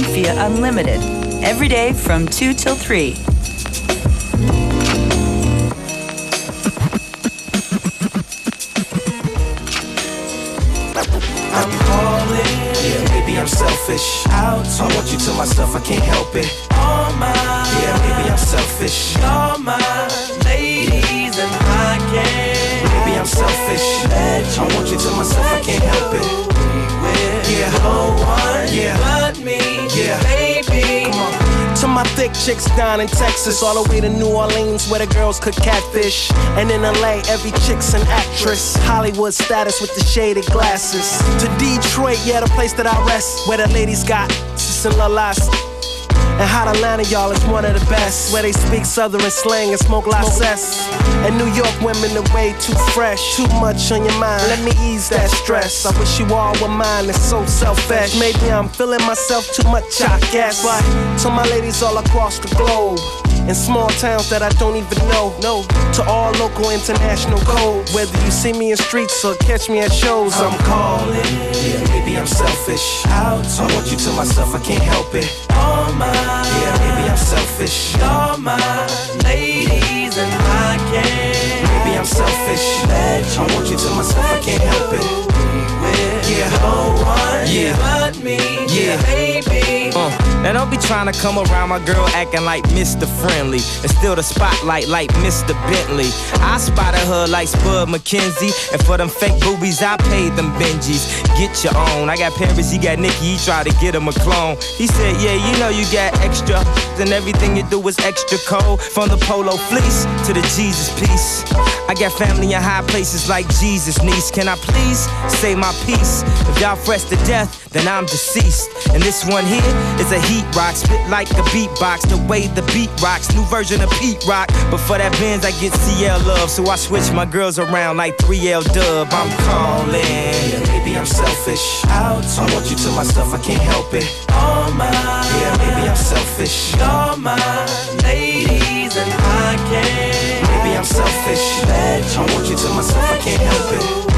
FM4 Unlimited. Every day from 2 till 3. I'm calling. Yeah, maybe I'm selfish. Out. I want you to myself, I can't help it. All mine. Yeah, maybe I'm selfish. All mine. Ladies and I can. Maybe I'm selfish. I want you to myself, I can't help it. Yeah, no one yeah. But me. Yeah, baby. Come on. To my thick chicks down in Texas, all the way to New Orleans, where the girls cook catfish. And in LA, every chick's an actress. Hollywood status with the shaded glasses. To Detroit, yeah, the place that I rest, where the ladies got and. And hot Atlanta, y'all, is one of the best. Where they speak southern slang and smoke cess. And New York women are way too fresh. Too much on your mind, let me ease that stress. I wish you all were mine, it's so selfish. Maybe I'm feeling myself too much, I guess. But to my ladies all across the globe. In small towns that I don't even know. No, to all local international code. Whether you see me in streets or catch me at shows, I'm calling. Yeah, maybe I'm selfish. Out. I want you to myself, I can't help it. All mine. Yeah, maybe I'm selfish. All mine. Ladies and I can't. Maybe I'm selfish. I want you to myself, I can't help it. Yeah, no one yeah. but me. Yeah, now don't be trying to come around my girl acting like Mr. Friendly and steal the spotlight like Mr. Bentley. I spotted her like Spud MacKenzie, and for them fake boobies, I paid them Benjis. Get your own. I got Paris, he got Nicky, he tried to get him a clone. He said, Yeah, you know you got extra, and everything you do is extra cold. From the polo fleece to the Jesus piece. I got family in high places like Jesus, niece. Can I please say my piece? If y'all fresh to death, then I'm deceased. And this one here is a heat rock, spit like a beatbox. The way the beat rocks, new version of Pete Rock. But for that Benz, I get CL love, so I switch my girls around like 3L Dub. I'm calling. Yeah, maybe I'm selfish. Out. I want you to myself, I can't help it. All mine. Yeah, maybe I'm selfish. All mine. Ladies and I can't. Maybe I'm selfish. I want you to myself, I can't help it.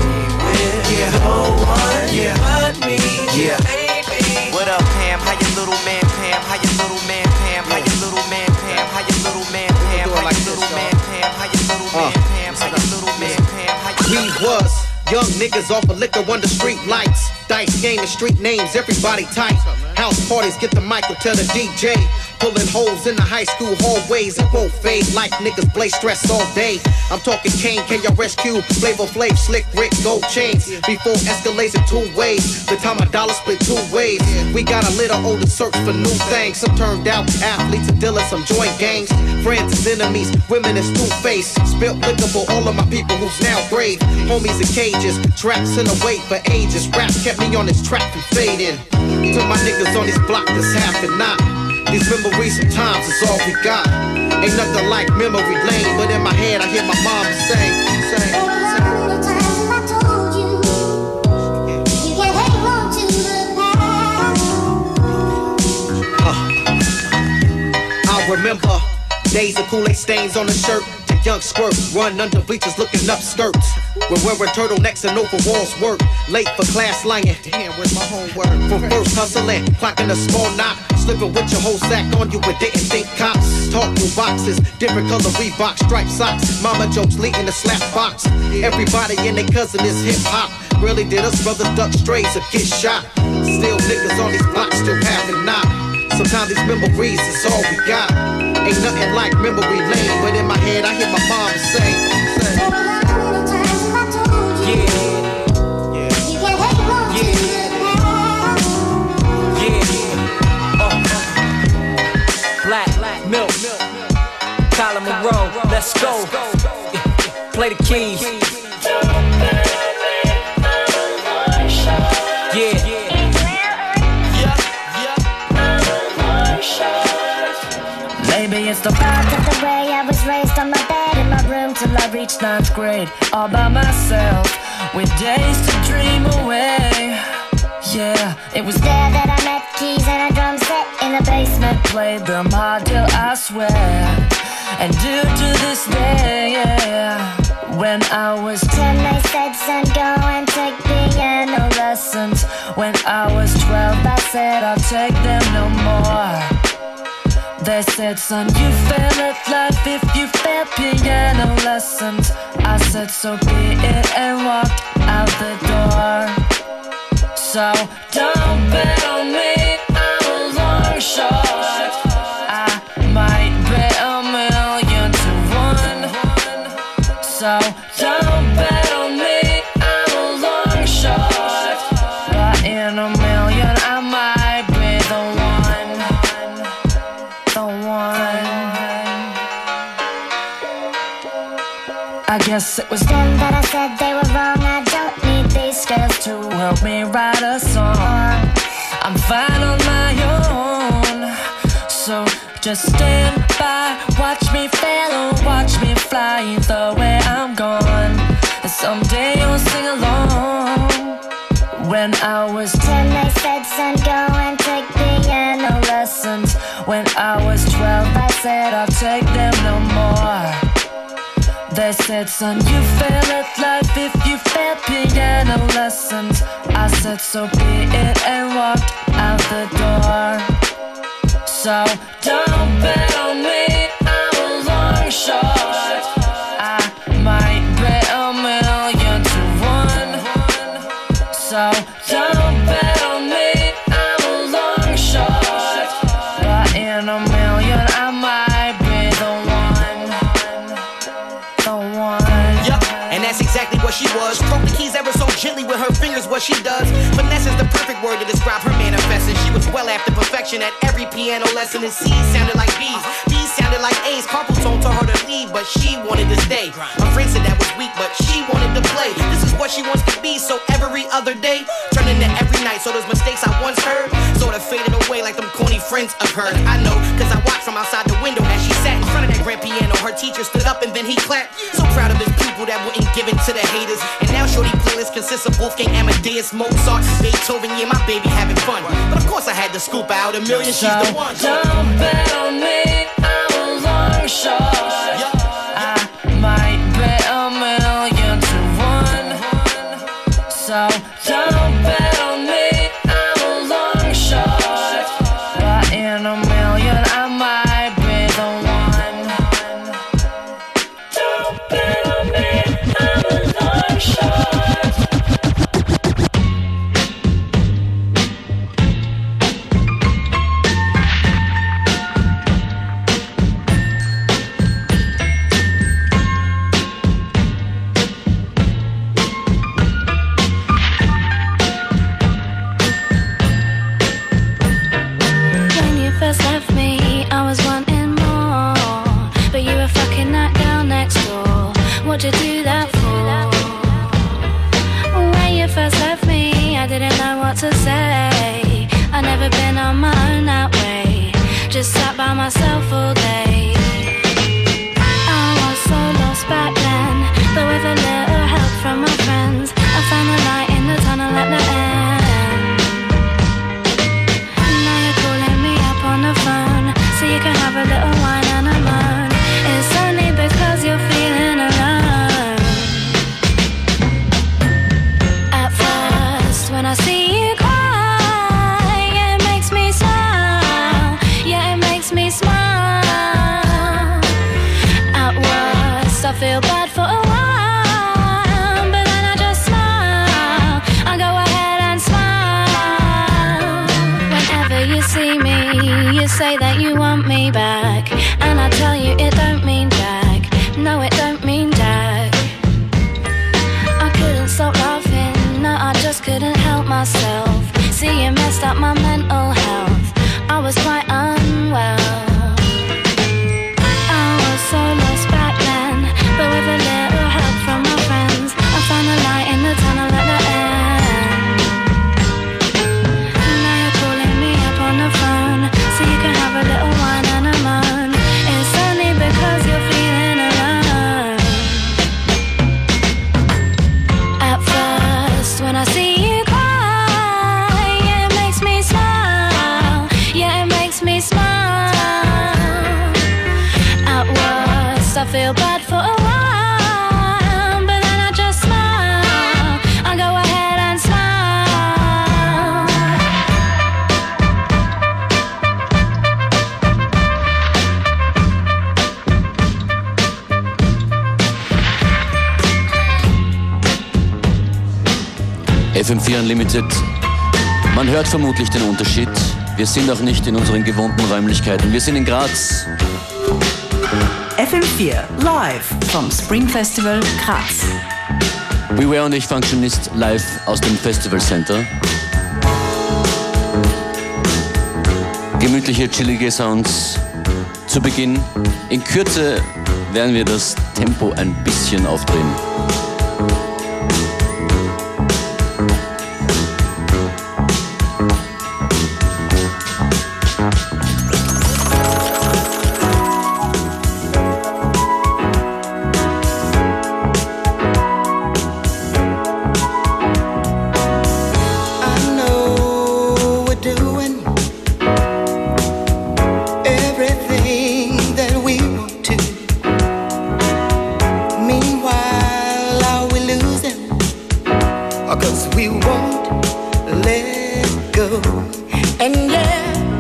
Yeah, no one yeah. but me. Yeah. Baby. What up, Pam? How your little man, Pam? How your little man, Pam? How your little man, Pam? How your little man, Pam? How your little man, Pam? How your little uh, man, Pam? How your little man, Pam? How your We was young niggas off of liquor under street lights. Dice game and street names, everybody tight. House parties, get the mic or tell the DJ. Pulling holes in the high school hallways, it won't fade like niggas blaze stress all day. I'm talking Kane, KRS-One, Flavor Flav, Slick Rick, Gold Chains. Before escalates in two ways, the time a dollar split two ways. We got a little older search for new things. Some turned out athletes and dealers, some joint gangs. Friends and enemies, women is two face. Spilt liquor for all of my people who's now brave. Homies in cages, traps in the wait for ages. Rap kept me on this track from fading. To my niggas on this block that's half and not. These memories sometimes is all we got. Ain't nothing like memory lane, but in my head I hear my mom sing, I remember days of Kool-Aid stains on the shirt. Young squirt run under bleachers looking up skirts. We're wearing turtlenecks and overalls work. Late for class lying. Damn, where's my homework? From first hustling, clocking a small knot. Slipping with your whole sack on you but didn't think cops. Talk through boxes, different color Reebok striped socks. Mama jokes leading the slap box. Everybody and their cousin is hip hop. Really did us brothers duck strays or get shot. Still niggas on these blocks still having knock. Sometimes these memories is all we got. Ain't nothing like memory lane, but in my head I hear my mom say, say Yeah, yeah, yeah, yeah. Uh-huh. Yeah, Black, milk, Tyler Monroe, let's go. Play the keys. Maybe it's the fact of the way I was raised on my bed in my room till I reached ninth grade. All by myself, with days to dream away. Yeah, it was there that I met keys and a drum set in the basement. Played them hard till I swear. And due to this day, yeah. When I was ten, they said, son, go and take piano lessons. When I was twelve, I said, I'll take them no more. They said, son, you fail at life if you fail piano lessons. I said, so be it, and walked out the door. So don't bet on me, It was then that I said they were wrong. I don't need these girls to help me write a song. I'm fine on my own. So just stand by, watch me fail or watch me fly the way I'm gone. And someday you'll sing along. When I was ten, they said, son, go and take piano lessons. When I was twelve, I said, I'll take them no more. They said, son, you fail at life if you fail piano lessons. I said, so be it, and walked out the door. So don't what she does. Finesse is the perfect word to describe her manifesting. She was well after perfection at every piano lesson, and C's sounded like B's. B's sounded like A's. Carpal told her to leave, but she wanted to stay. Her friend said that was weak, but she wanted to play. This is what she wants to be, so every other day turned into every night. So those mistakes I once heard sort of faded away like them corny friends of hers. I know, cause I watched from outside the window as she sat in front of that grand piano. Her teacher stood up and then he clapped. So proud of his people that wouldn't give in to the haters. And now Shorty playlist consists of Wolfgang Amadeus, Mozart, Beethoven. Yeah, my baby having fun. But of course I had to scoop out a million. She's the one. Don't bet on me, I was long short. I might bet a million to one. So Unlimited. Man hört vermutlich den Unterschied. Wir sind auch nicht in unseren gewohnten Räumlichkeiten. Wir sind in Graz. FM4 live vom Spring Festival Graz. Beware und ich Functionist live aus dem Festival Center. Gemütliche, chillige Sounds zu Beginn. In Kürze werden wir das Tempo ein bisschen aufdrehen. cause we won't let go. And yeah.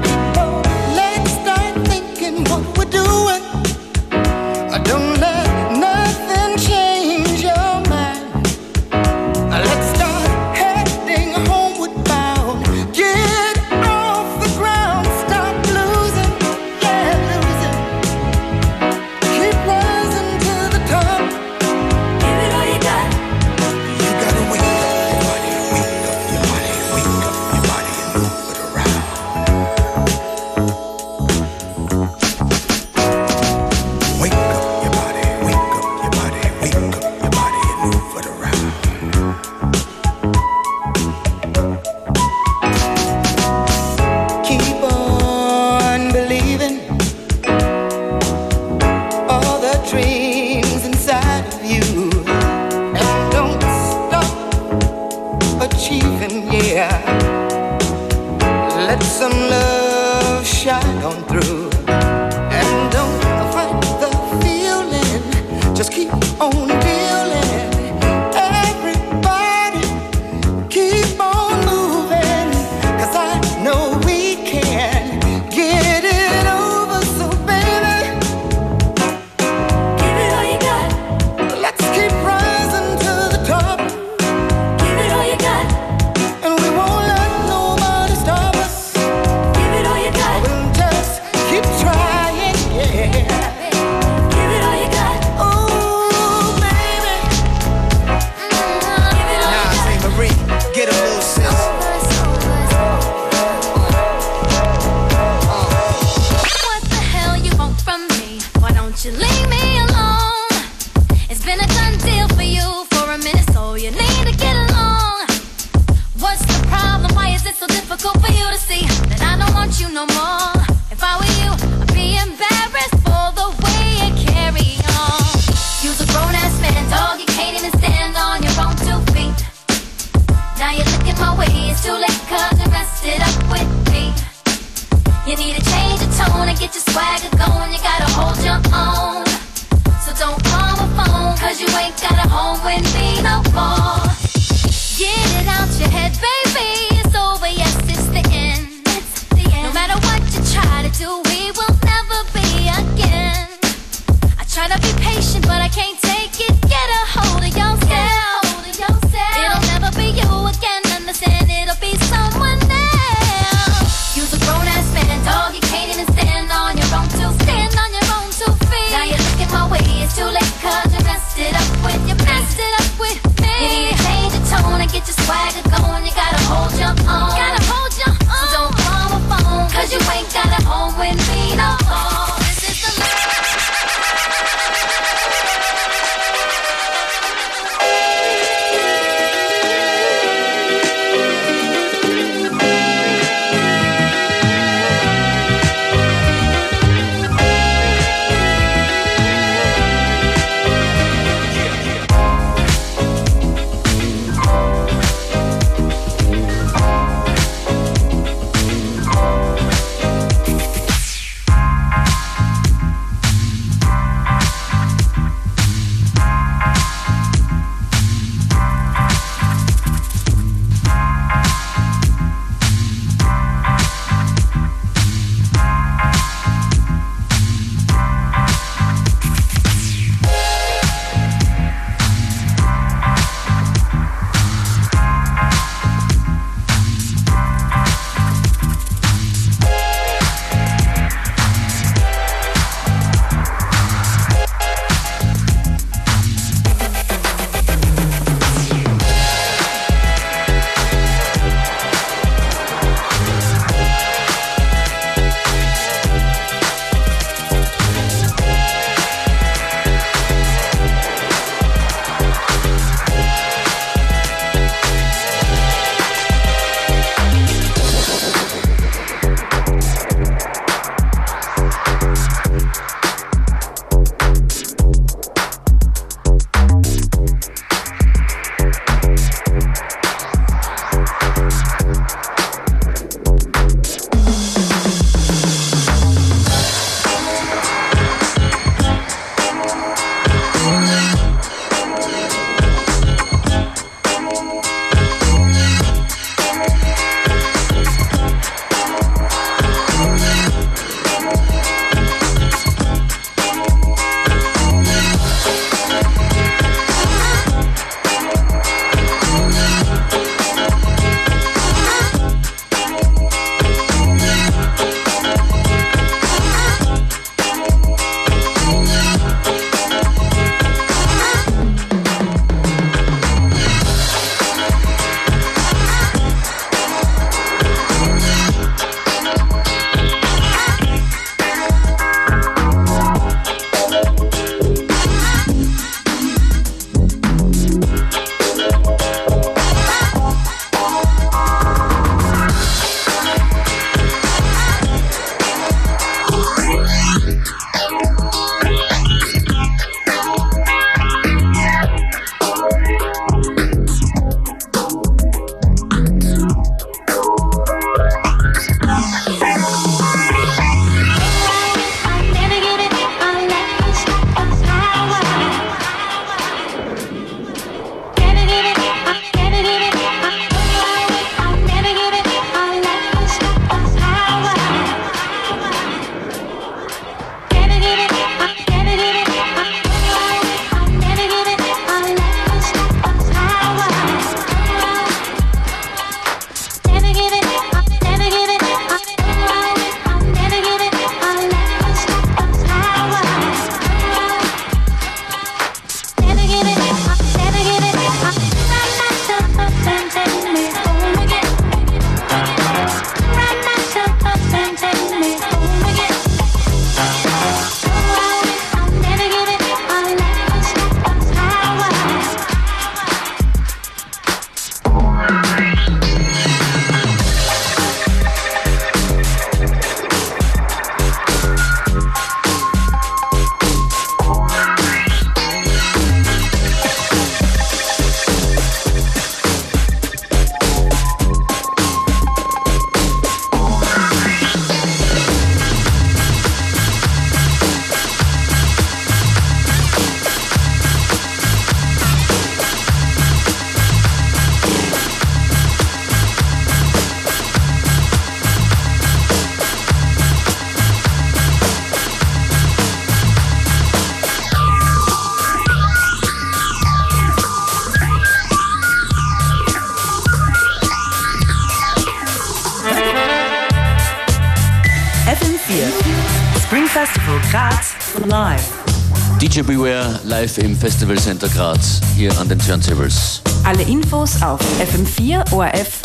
DJ Beware live im Festival Center Graz, hier an den Turntables. Alle Infos auf FM4 ORF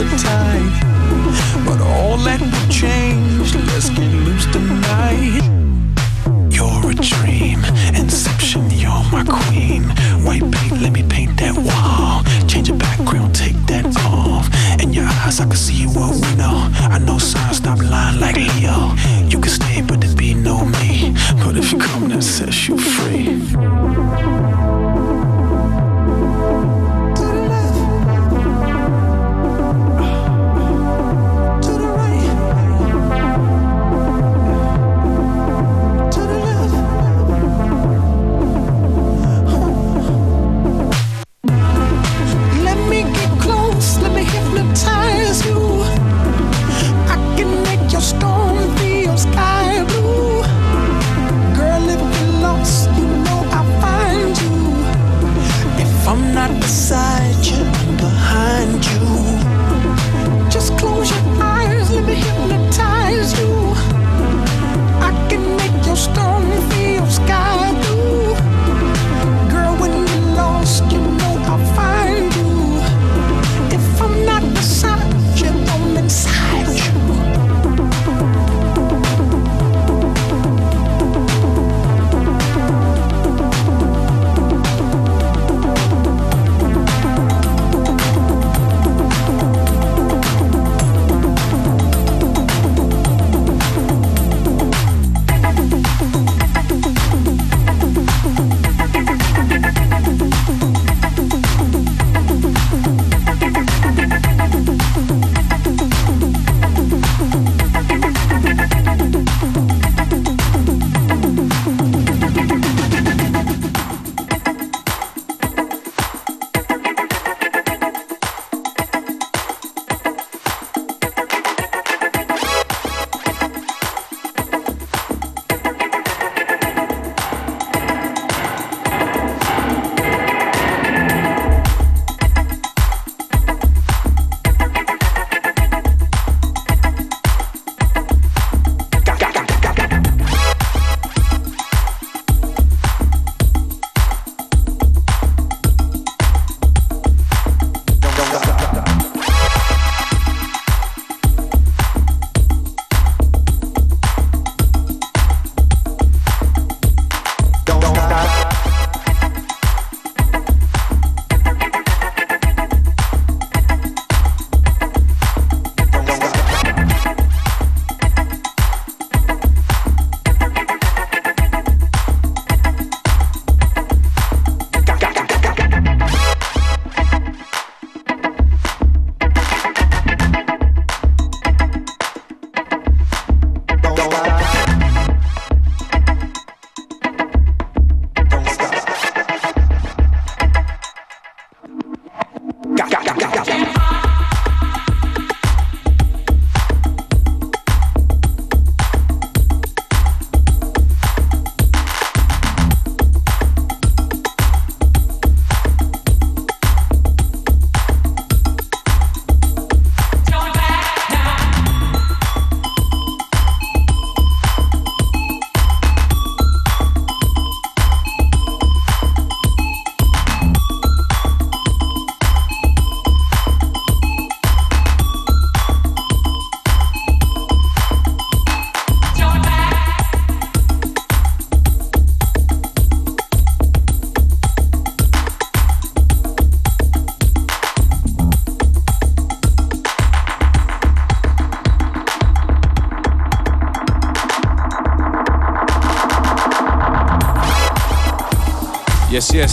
a tie. But all that will change, let's get loose tonight. You're a dream, Inception, you're my queen. White paint, let me paint that wall. Change your background, take that off. In your eyes, I can see what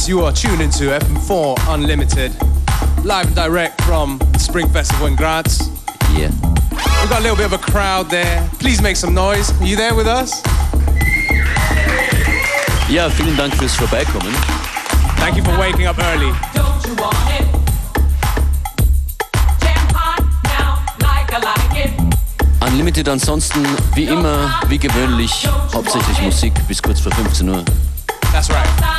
Yes, yes, you are tuned into FM4 Unlimited, live and direct from the Spring Festival in Graz. Yeah. We've got a little bit of a crowd there. Please make some noise. Are you there with us? Ja, vielen Dank fürs Vorbeikommen. Thank you for waking up early. Don't you want it? Jam hot now, like I like it. Unlimited ansonsten wie immer, wie gewöhnlich, hauptsächlich Musik bis kurz vor 15 Uhr. That's right.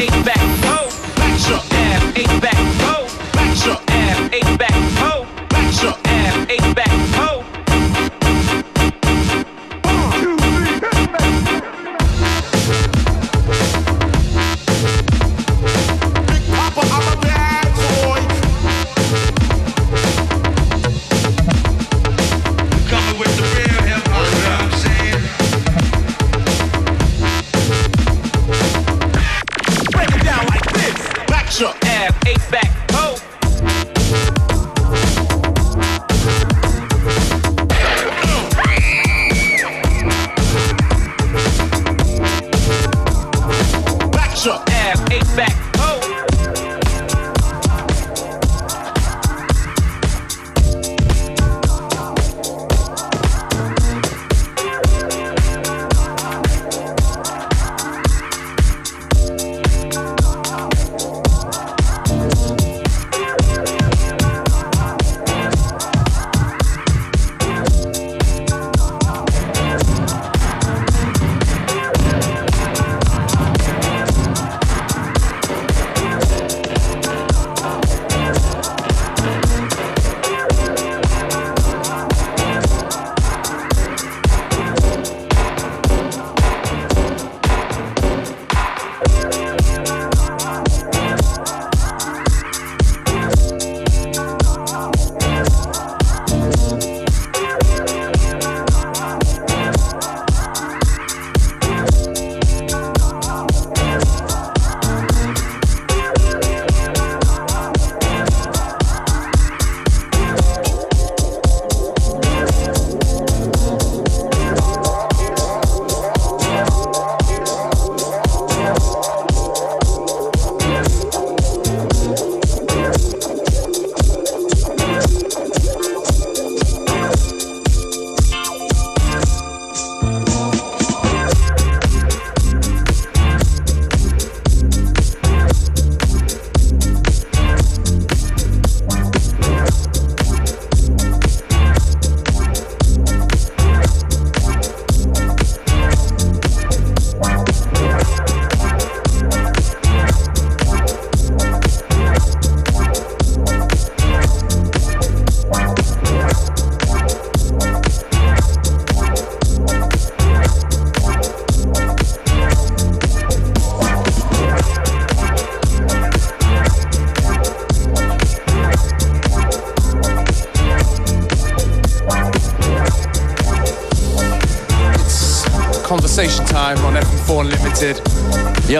Eight back,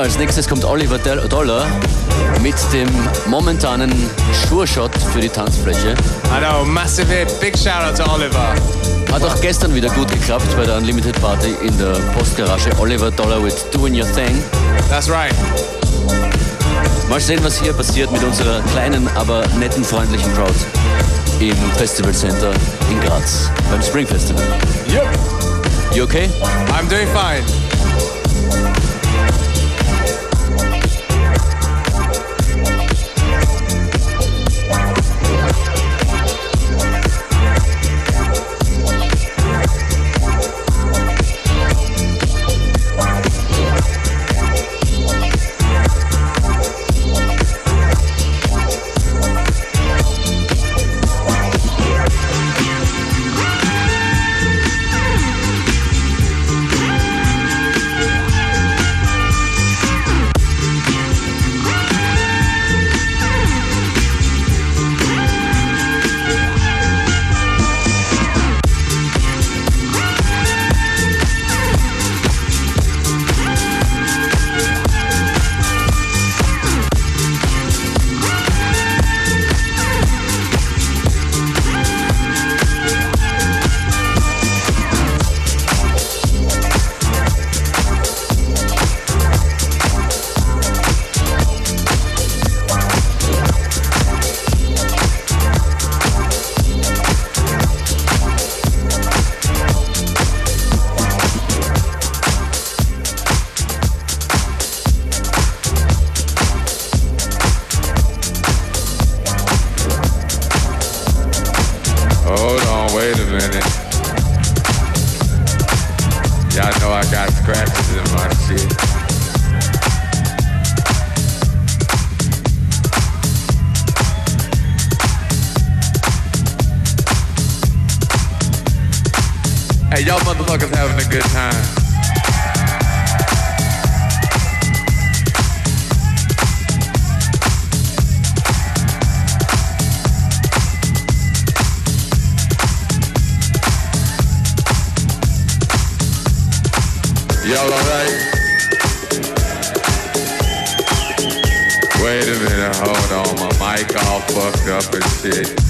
Ja, als nächstes kommt Oliver Dollar mit dem momentanen Sure-Shot für die Tanzfläche. I know, massive hit. Big shout out to Oliver. Hat auch gestern wieder gut geklappt bei der Unlimited Party in der Postgarage. Oliver Dollar with Doing Your Thing. That's right. Mal sehen, was hier passiert mit unserer kleinen, aber netten, freundlichen Crowd im Festival Center in Graz beim Spring Festival. Yep. You okay? I'm doing fine. Y'all know I got scratches in my shit. Hey, y'all motherfuckers having a good time. Y'all alright? Wait a minute, hold on. My mic all fucked up and shit.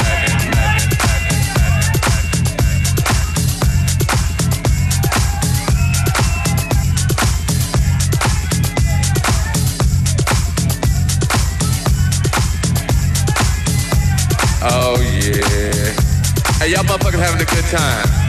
Oh yeah. Hey, y'all motherfuckers having a good time.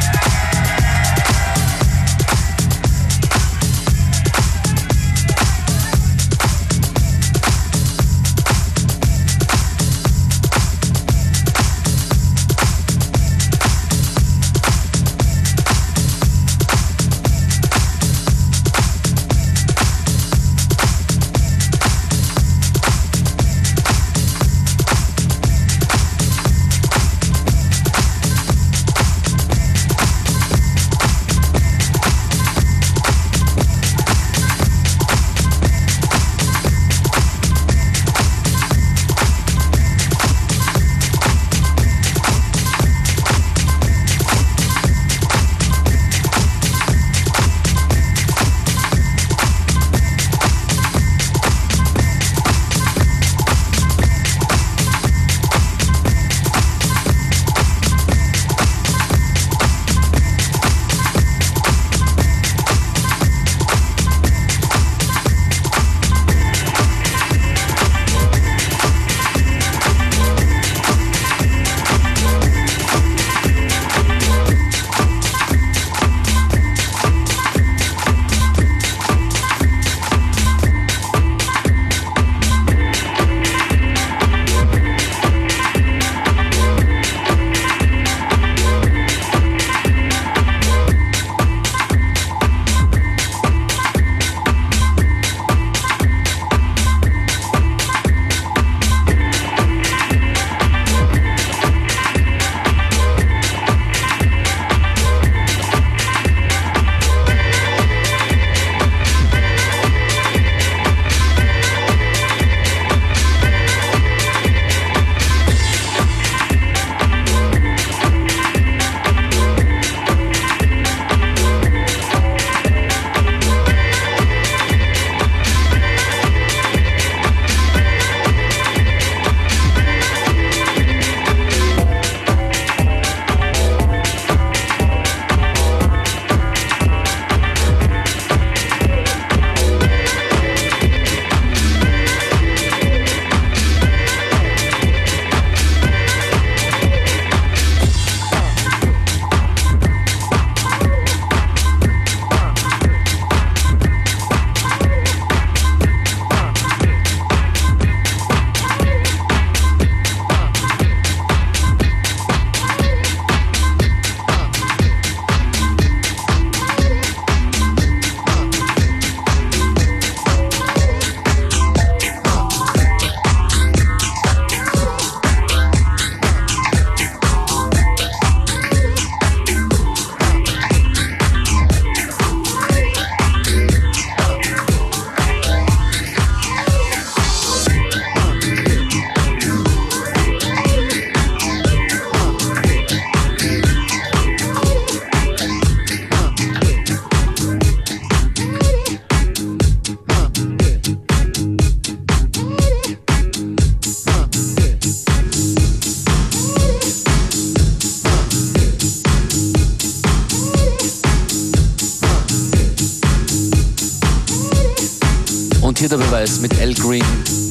mit Al Green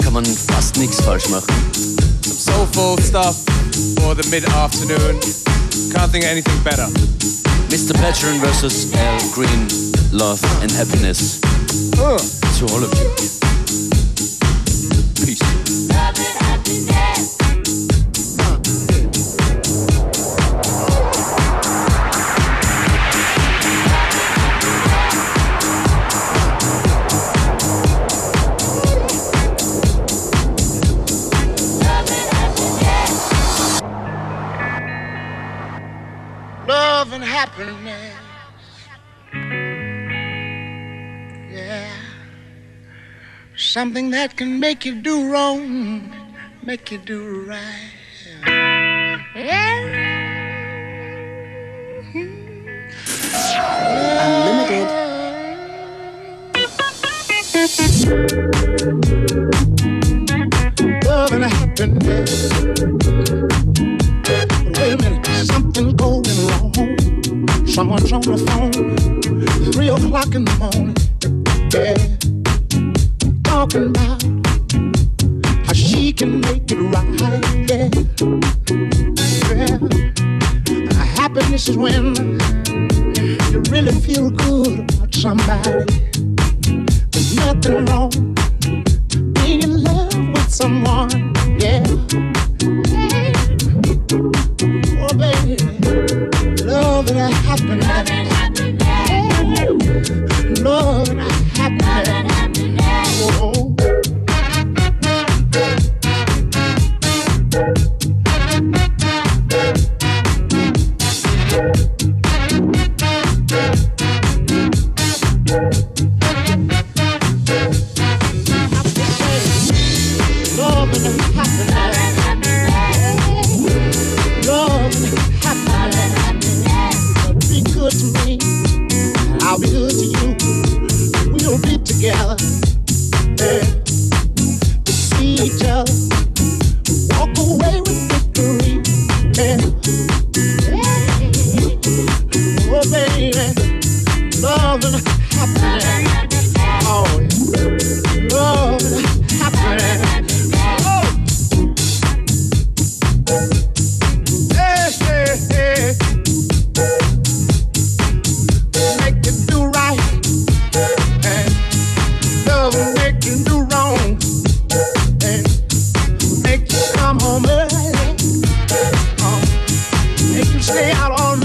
kann man fast nichts falsch machen. Some soulful stuff for the mid-afternoon. Can't think of anything better. Mr. Patron versus Al Green, Love and Happiness. Oh. To all of you. Something that can make you do wrong, make you do right. Unlimited. Love and happiness. Wait a minute, something going wrong. Someone's on the phone, three o'clock in the morning through. out on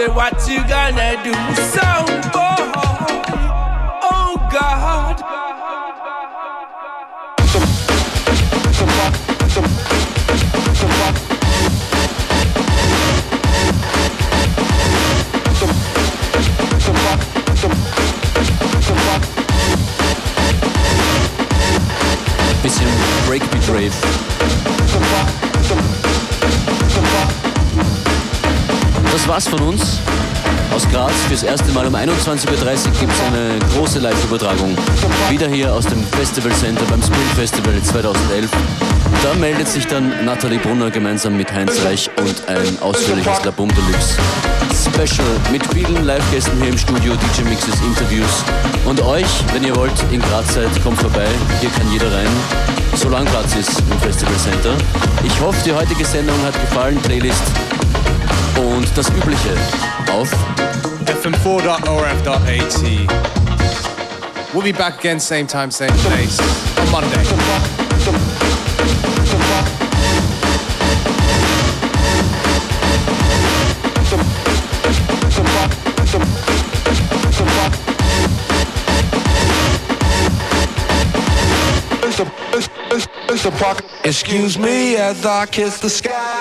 said, what you gonna do? Sound boy. Oh God. War's von uns. Aus Graz fürs erste Mal um 21.30 Uhr gibt es eine große Live-Übertragung. Wieder hier aus dem Festival Center beim Spring Festival 2011. Da meldet sich dann Nathalie Brunner gemeinsam mit Heinz Reich und ein ausführliches Labum Deluxe. Special mit vielen Live-Gästen hier im Studio, DJ-Mixes, Interviews. Und euch, wenn ihr wollt, in Graz seid, kommt vorbei. Hier kann jeder rein, solange Platz ist im Festival Center. Ich hoffe, die heutige Sendung hat gefallen, Playlist und das Übliche auf fm4.orf.at. We'll be back again, same time, same place, on Monday. Excuse me as I kiss the sky.